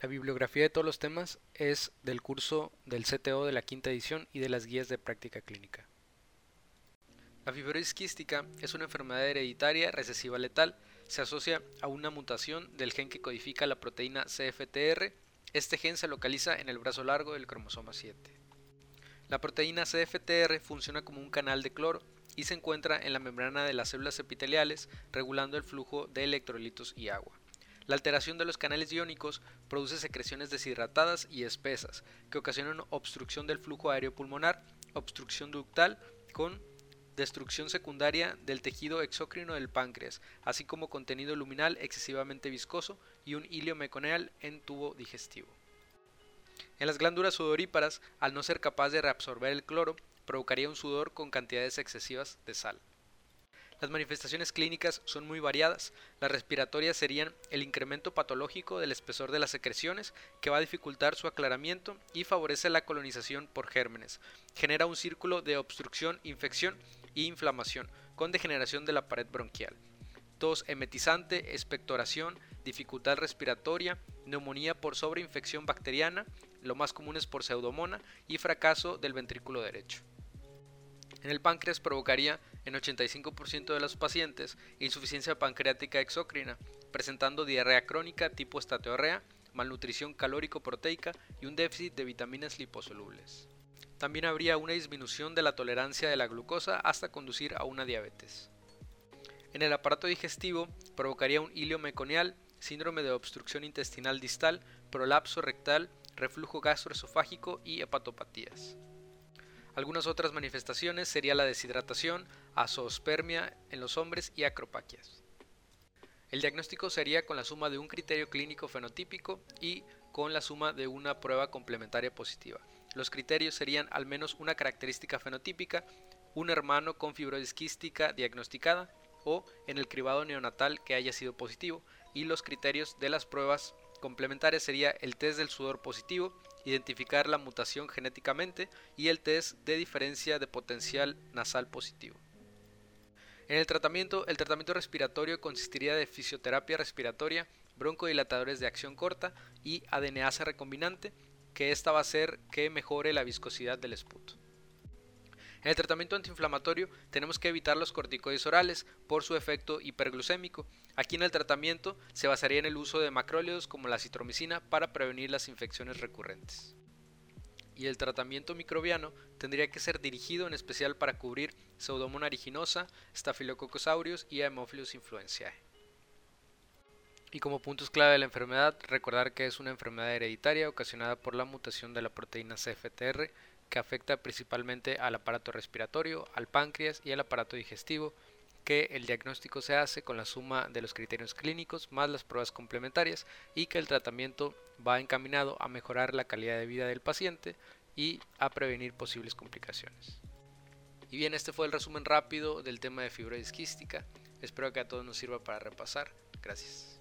La bibliografía de todos los temas es del curso del CTO de la quinta edición y de las guías de práctica clínica. La fibrosis quística es una enfermedad hereditaria recesiva letal. Se asocia a una mutación del gen que codifica la proteína CFTR. Este gen se localiza en el brazo largo del cromosoma 7. La proteína CFTR funciona como un canal de cloro y se encuentra en la membrana de las células epiteliales regulando el flujo de electrolitos y agua. La alteración de los canales iónicos produce secreciones deshidratadas y espesas que ocasionan obstrucción del flujo aéreo pulmonar, obstrucción ductal con destrucción secundaria del tejido exócrino del páncreas, así como contenido luminal excesivamente viscoso y un hilio meconeal en tubo digestivo. En las glándulas sudoríparas, al no ser capaz de reabsorber el cloro, provocaría un sudor con cantidades excesivas de sal. Las manifestaciones clínicas son muy variadas. Las respiratorias serían el incremento patológico del espesor de las secreciones, que va a dificultar su aclaramiento y favorece la colonización por gérmenes. Genera un círculo de obstrucción, infección e inflamación, con degeneración de la pared bronquial. Tos emetizante, expectoración, dificultad respiratoria, neumonía por sobreinfección bacteriana, lo más común es por pseudomona y fracaso del ventrículo derecho. En el páncreas provocaría en 85% de los pacientes insuficiencia pancreática exócrina, presentando diarrea crónica tipo estateorrea, malnutrición calórico-proteica y un déficit de vitaminas liposolubles. También habría una disminución de la tolerancia de la glucosa hasta conducir a una diabetes. En el aparato digestivo provocaría un hilio meconial, síndrome de obstrucción intestinal distal, prolapso rectal, reflujo gastroesofágico y hepatopatías. Algunas otras manifestaciones sería la deshidratación, azoospermia en los hombres y acropaquias. El diagnóstico sería con la suma de un criterio clínico fenotípico y con la suma de una prueba complementaria positiva. Los criterios serían al menos una característica fenotípica, un hermano con fibrosis quística diagnosticada o en el cribado neonatal que haya sido positivo y los criterios de las pruebas complementarias sería el test del sudor positivo, identificar la mutación genéticamente y el test de diferencia de potencial nasal positivo. En el tratamiento, el tratamiento respiratorio consistiría de fisioterapia respiratoria, broncodilatadores de acción corta y adeneasa recombinante, que esta va a hacer que mejore la viscosidad del esputo. En el tratamiento antiinflamatorio tenemos que evitar los corticoides orales por su efecto hiperglucémico. Aquí en el tratamiento se basaría en el uso de macrólidos como la citromicina para prevenir las infecciones recurrentes. Y el tratamiento microbiano tendría que ser dirigido en especial para cubrir Pseudomonas aeruginosa, Staphylococcus aureus y Haemophilus influenzae. Y como puntos clave de la enfermedad, recordar que es una enfermedad hereditaria ocasionada por la mutación de la proteína CFTR que afecta principalmente al aparato respiratorio, al páncreas y al aparato digestivo, que el diagnóstico se hace con la suma de los criterios clínicos más las pruebas complementarias y que el tratamiento va encaminado a mejorar la calidad de vida del paciente y a prevenir posibles complicaciones. Y bien, este fue el resumen rápido del tema de fibrosis quística. Espero que a todos nos sirva para repasar. Gracias.